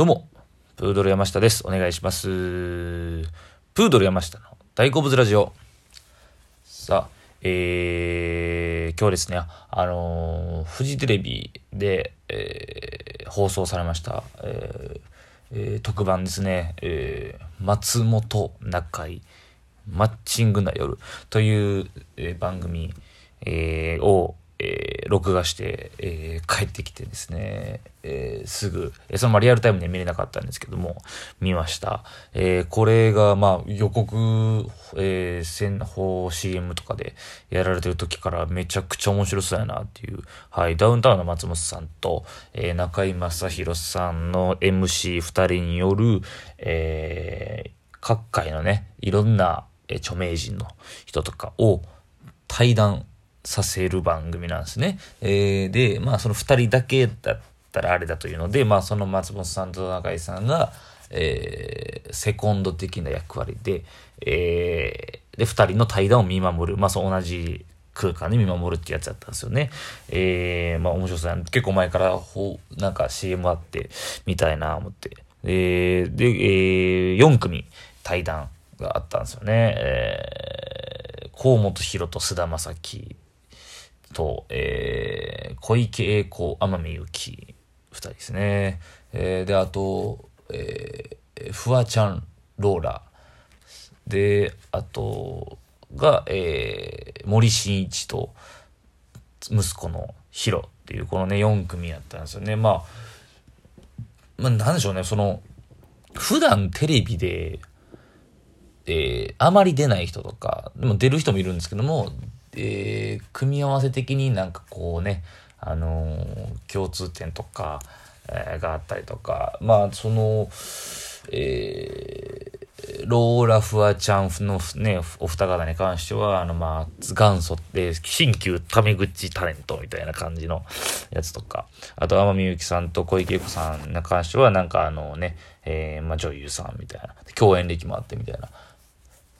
どうも、プードル山下です。お願いします。プードル山下の大好物ラジオ。さあ、えー、今日ですね、あのー、フジテレビで、えー、放送されました、えーえー特番ですね、えー松本中井マッチングな夜という、えー番組、えーを、えー録画して、えー帰ってきてですね、えーすぐ、えそのまリアルタイムで見れなかったんですけども、見ました。えーこれが、まあ、予告、えー先方 CM とかでやられてる時からめちゃくちゃ面白そうやなっていう、はい、ダウンタウンの松本さんと、えー中居正広さんの MC2 人による、えー各界のね、いろんな、えー著名人の人とかを対談させる番組なんですね。えーで、まあその二人だけだったらあれだというので、まあその松本さんと中井さんが、えーセコンド的な役割で、えーで、二人の対談を見守る。まあそう同じ空間で見守るってやつだったんですよね。えーまあ面白そうな結構前からほ、なんか CM あって、みたいな思って。えーで、えー4組対談があったんですよね。えー、河本大と菅田将暉と、えー、小池栄子、天海祐希、二人ですね。えーで、あと、えー、フワちゃん、ローラ。で、あと、が、えー、森進一と、息子のヒロっていう、このね、4組やったんですよね。まあ、まあ、なんでしょうね、その、普段テレビで、えーあまり出ない人とか、でも出る人もいるんですけども、えー組み合わせ的になんかこうね、あのー共通点とか、えーがあったりとか、まあ、その、えーローラ・フワちゃんのね、お二方に関しては、あの、まあ、元祖で、新旧タメ口タレントみたいな感じのやつとか、あと、天海祐希さんと小池栄子さんに関しては、なんかあのね、えーまあ、女優さんみたいな、共演歴もあってみたいな。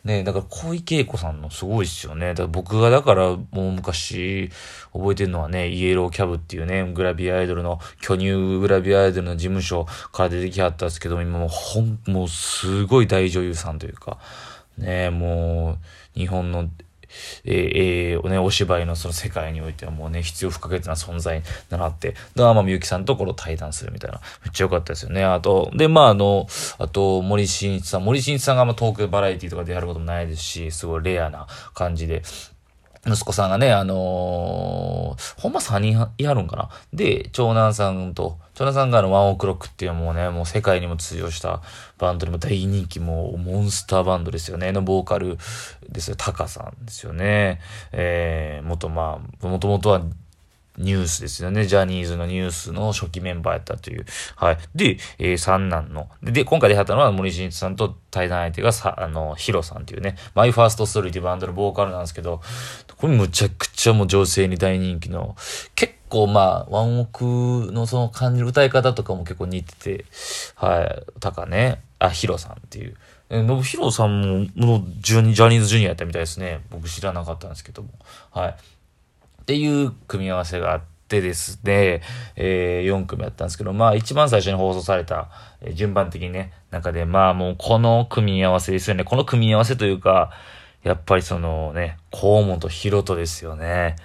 ねだから小池恵子さんのすごいっすよね。だから僕がだからもう昔覚えてるのはね、イエローキャブっていうね、グラビアアイドルの、巨乳グラビアアイドルの事務所から出てきはったんですけど、今もうほん、もうすごい大女優さんというか、ねもう日本の、えーえーね、お芝居のその世界においてはもうね、必要不可欠な存在になって、で、天海祐希さんとこの対談するみたいな。めっちゃ良かったですよね。あと、で、まあ、あの、あと、森進一さん。森進一さんがまあトークバラエティとかでやることもないですし、すごいレアな感じで。息子さんがね、あのーほんま3人いはるんかなで、長男さんと、トラさんがあの、ワンオクロックっていうもうね、もう世界にも通用したバンドでも大人気もうモンスターバンドですよね。のボーカルですよ。タカさんですよね。えー、元まあ、もともとはニュースですよね。ジャニーズのニュースの初期メンバーやったという。はい。で、えー三男の。で、今回出会ったのは森進一さんと対談相手がさ、あの、ヒロさんっていうね、マイファーストストーリーっていうバンドのボーカルなんですけど、これむちゃくちゃもう女性に大人気の、結構まあ、ワンオクのその感じる歌い方とかも結構似てて、はい。たかね、あ、ヒロさんっていう。えのぶひろさんも、のジャニジャニーズジュニアやったみたいですね。僕知らなかったんですけども。はい。っていう組み合わせがあってですね、えー、4組やったんですけど、まあ一番最初に放送された、えー順番的にね、中で、まあもうこの組み合わせですよね。この組み合わせというか、やっぱりそのね、河本ヒロトですよね。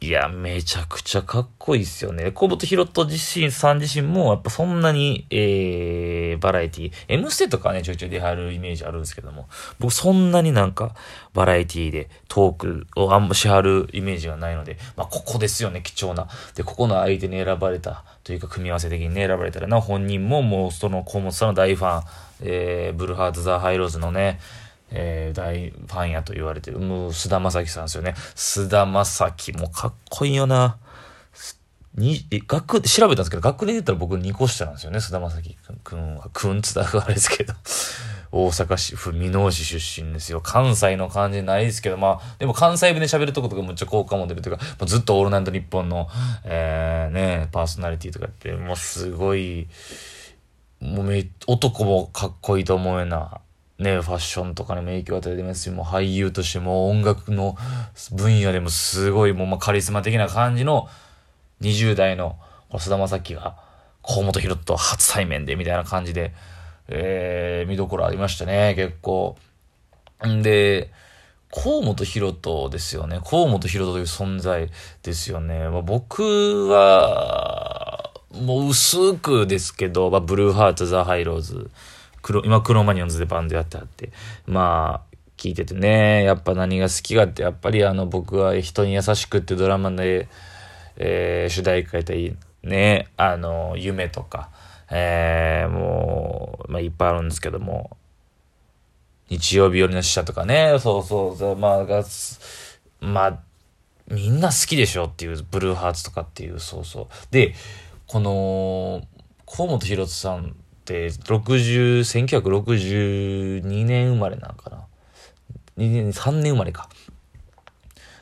いや、めちゃくちゃかっこいいっすよね。河本ひろと自身、さん自身も、やっぱそんなに、えー、バラエティ、M ステとかね、ちょいちょい出はるイメージあるんですけども、僕そんなになんか、バラエティでトークをあんましはるイメージがないので、まあ、ここですよね、貴重な。で、ここの相手に選ばれた、というか、組み合わせ的にね、選ばれたらな、本人ももう、その河本さんの大ファン、えー、ブルーハーツ・ザ・ハイローズのね、えー、大ファンやと言われてる、もう、菅田将暉さんですよね。菅田将暉もかっこいいよな。に、え、学、調べたんですけど、学年で言ったら僕2個下なんですよね、菅田将暉くんは。くんつったらあれですけど。大阪市府箕面市出身ですよ。関西の感じないですけど、まあ、でも関西弁で喋るとことかむっちゃ効果も出るというか、もうずっとオールナイトニッポンの、えー、ね、パーソナリティとかって、もうすごい、もうめ、男もかっこいいと思うような、ね、ファッションとかにも影響を与えてますし、もう俳優としても音楽の分野でもすごいもうまあカリスマ的な感じの20代の菅田将暉が河本ロと初対面でみたいな感じで、えー、見どころありましたね、結構。んで、河本ロ人ですよね。河本ロ人という存在ですよね。まあ、僕は、もう薄くですけど、まあ、ブルーハーツ、ザ・ハイローズ、黒、今、クロマニオンズでバンドやってあって、まあ、聞いててね、やっぱ何が好きかって、やっぱりあの、僕は人に優しくってドラマで、えー、主題歌やったり、ね、あの、夢とか、えー、もう、まあ、いっぱいあるんですけども、日曜日寄りの死者とかね、そうそうそう、まあ、が、まあ、みんな好きでしょっていう、ブルーハーツとかっていう、そうそう。で、この、河本博さん、60、1962年生まれなんかな。2年、3年生まれか。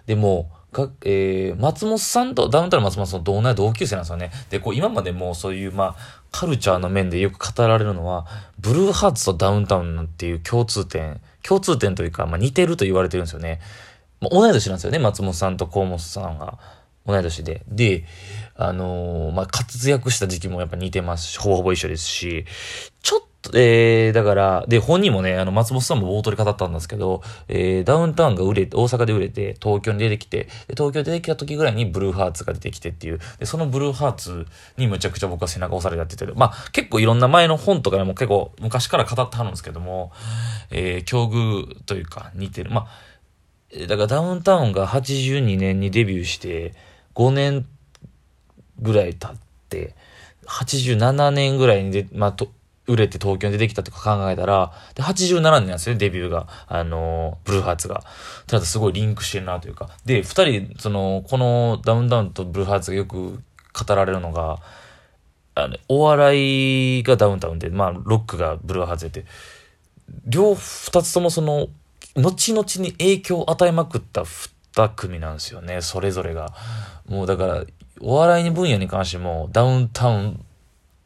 でも、が、えー、松本さんと、ダウンタウン松本さんと同年同級生なんですよね。で、こう、今までもそういう、まあ、カルチャーの面でよく語られるのは、ブルーハーツとダウンタウンっていう共通点、共通点というか、まあ、似てると言われてるんですよね。ま、同い年なんですよね、松本さんと河本さんが。同い年で。で、あのー、まあ、活躍した時期もやっぱ似てますし、ほぼほぼ一緒ですし、ちょっとえー、だから、で、本人もね、あの、松本さんも冒頭で語ったんですけど、えー、ダウンタウンが売れて、大阪で売れて、東京に出てきて、で東京出てきた時ぐらいにブルーハーツが出てきてっていう、で、そのブルーハーツにむちゃくちゃ僕は背中押されてやってて、まあ、結構いろんな前の本とかでも結構昔から語ってはるんですけども、えー、境遇というか似てる。まあ、だからダウンタウンが82年にデビューして、5年ぐらい経って、87年ぐらいにで、まあ、と、売れて東京に出てきたとか考えたら、で、87年なんですよね、デビューが。あの、ブルーハーツが。ただすごいリンクしてるなというか。で、二人、その、このダウンダウンとブルーハーツがよく語られるのが、あの、お笑いがダウンタウンで、まあ、ロックがブルーハーツで、両、二つともその、後々に影響を与えまくった二組なんですよね、それぞれが。もうだから、お笑いに分野に関しても、ダウンタウン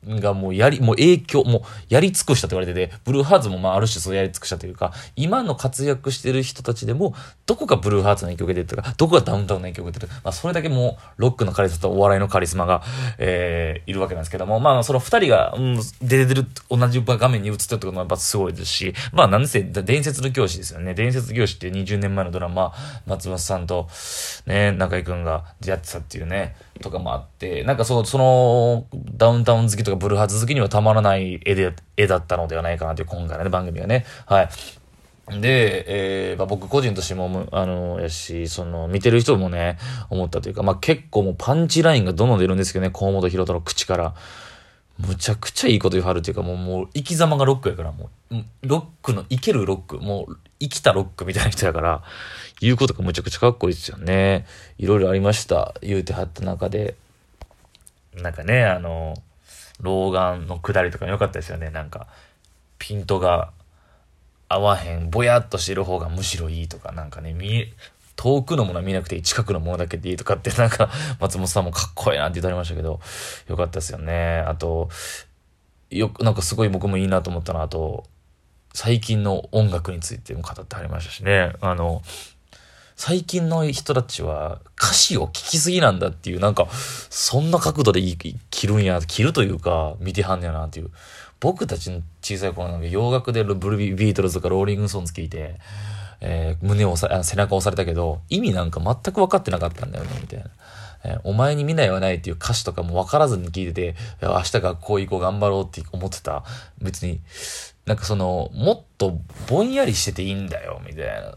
がもうやり、もう影響、もうやり尽くしたと言われてて、ブルーハーツもまあある種そうやり尽くしたというか、今の活躍してる人たちでも、どこがブルーハーツの影響を受けてるとか、どこがダウンタウンの影響を受けてる。まあそれだけもうロックのカリスマとお笑いのカリスマが、えー、いるわけなんですけども、まあその二人が、うん、出てる、同じ画面に映ってるってこともやっぱすごいですし、まあなんせ伝説の教師ですよね。伝説教師っていう20年前のドラマ、松本さんと、ね、中井くんが出会ってたっていうね、とかもあって、なんかそう、その、ダウンタウン好きとかブルーハーツ好きにはたまらない絵で、絵だったのではないかなという今回のね、番組がね。はい。で、えー、まあ、僕個人としても、あの、やし、その、見てる人もね、思ったというか、まあ、結構もうパンチラインがどんどん出るんですけどね、河本博人の口から。むちゃくちゃいいこと言わはるっていうか、もう、もう、生き様がロックやから、もう、ロックの、生けるロック、もう、生きたロックみたいな人やから、言うことがむちゃくちゃかっこいいですよね。いろいろありました。言うてはった中で。なんかね、あの、老眼の下りとか良かったですよね。なんか、ピントが合わへん、ぼやっとしてる方がむしろいいとか、なんかね、見、遠くのものは見なくて、近くのものだけでいいとかって、なんか、松本さんもかっこいいなって言ってありましたけど、よかったですよね。あと、よく、なんかすごい僕もいいなと思ったの、あと、最近の音楽についても語ってありましたしね。あの、最近の人たちは歌詞を聴きすぎなんだっていう、なんか、そんな角度で切るんや、切るというか、見てはんねやなっていう。僕たちの小さい頃なんか洋楽でブルビートルズとかローリングソンズ聞いて、えー、胸を、背中を押されたけど、意味なんか全く分かってなかったんだよね、みたいな。えー、お前に未来はないっていう歌詞とかも分からずに聞いてて、明日学校行こう頑張ろうって思ってた。別に、なんかその、もっとぼんやりしてていいんだよ、みたいな。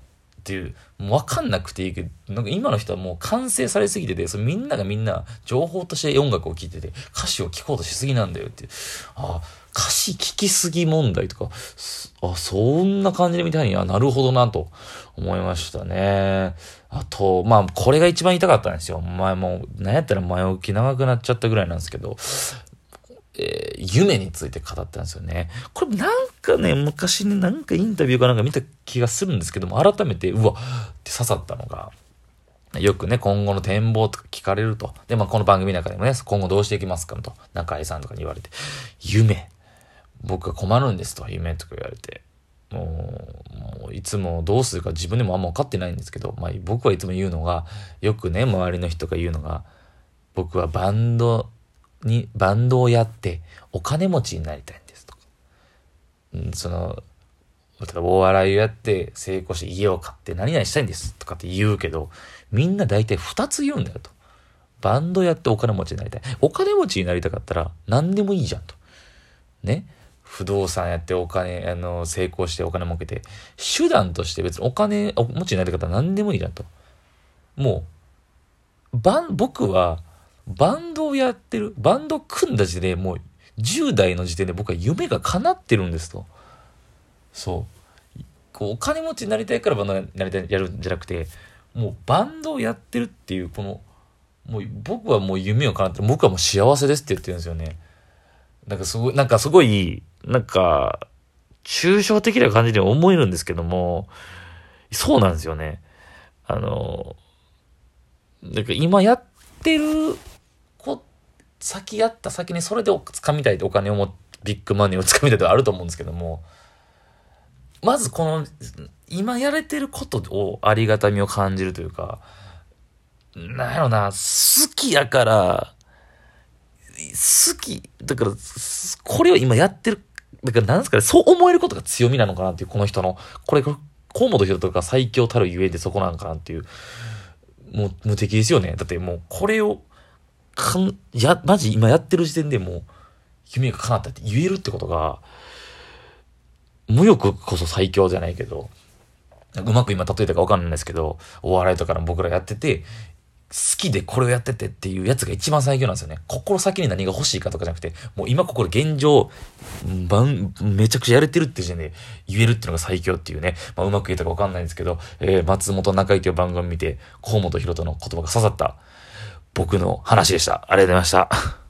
っていう、もう分かんなくていいけど、なんか今の人はもう完成されすぎてて、そみんながみんな情報として音楽を聴いてて、歌詞を聴こうとしすぎなんだよっていう。ああ、歌詞聴きすぎ問題とか、あ、そんな感じで見たいにはなるほどなと思いましたね。あと、まあ、これが一番言いたかったんですよ。前も、なんやったら前置き長くなっちゃったぐらいなんですけど、えー、夢について語ったんですよね。これなんかね、昔ね、なんかインタビューかなんか見た気がするんですけども、改めて、うわって刺さったのが、よくね、今後の展望とか聞かれると。で、まあ、この番組の中でもね、今後どうしていきますかと、中井さんとかに言われて、夢。僕は困るんですと、夢とか言われて。もう、いつもどうするか自分でもあんま分かってないんですけど、まあ、僕はいつも言うのが、よくね、周りの人が言うのが、僕はバンドに、バンドをやってお金持ちになりたいんですとか。うん、その、例えばお笑いをやって成功して家を買って何々したいんですとかって言うけど、みんな大体二つ言うんだよと。バンドやってお金持ちになりたい。お金持ちになりたかったら何でもいいじゃんと。ね。不動産やってお金、あの、成功してお金儲けて、手段として別にお金お持ちになりたかったら何でもいいじゃんと。もう、バン、僕は、バンドをやってる、バンド組んだ時点でもう、10代の時点で僕は夢が叶ってるんですと。そう。こう、お金持ちになりたいからバンドになりたい、やるんじゃなくて、もうバンドをやってるっていう、この、もう僕はもう夢を叶ってる、僕はもう幸せですって言ってるんですよね。なんかすごい、なんかすごい、なんか、抽象的な感じに思えるんですけども、そうなんですよね。あの、なんか今やってるこ、先やった先にそれで掴みたいってお金をも、ビッグマネーを掴みたいとあると思うんですけども、まずこの、今やれてることをありがたみを感じるというか、なんやろな、好きやから、好き、だから、これを今やってる、だからなんですかね、そう思えることが強みなのかなっていう、この人の、これ、河本博とか最強たるゆえでそこなんかなっていう、もう無敵ですよね。だってもうこれを、かん、や、マジ今やってる時点でもう、夢が叶ったって言えるってことが、無欲こそ最強じゃないけど、うまく今例えたかわかんないですけど、お笑いとかの僕らやってて、好きでこれをやっててっていうやつが一番最強なんですよね。心先に何が欲しいかとかじゃなくて、もう今ここで現状、ばん、めちゃくちゃやれてるって時点で言えるっていうのが最強っていうね。まあうまく言えたかわかんないんですけど、えー、松本中井という番組見て、河本博人の言葉が刺さった僕の話でした。ありがとうございました。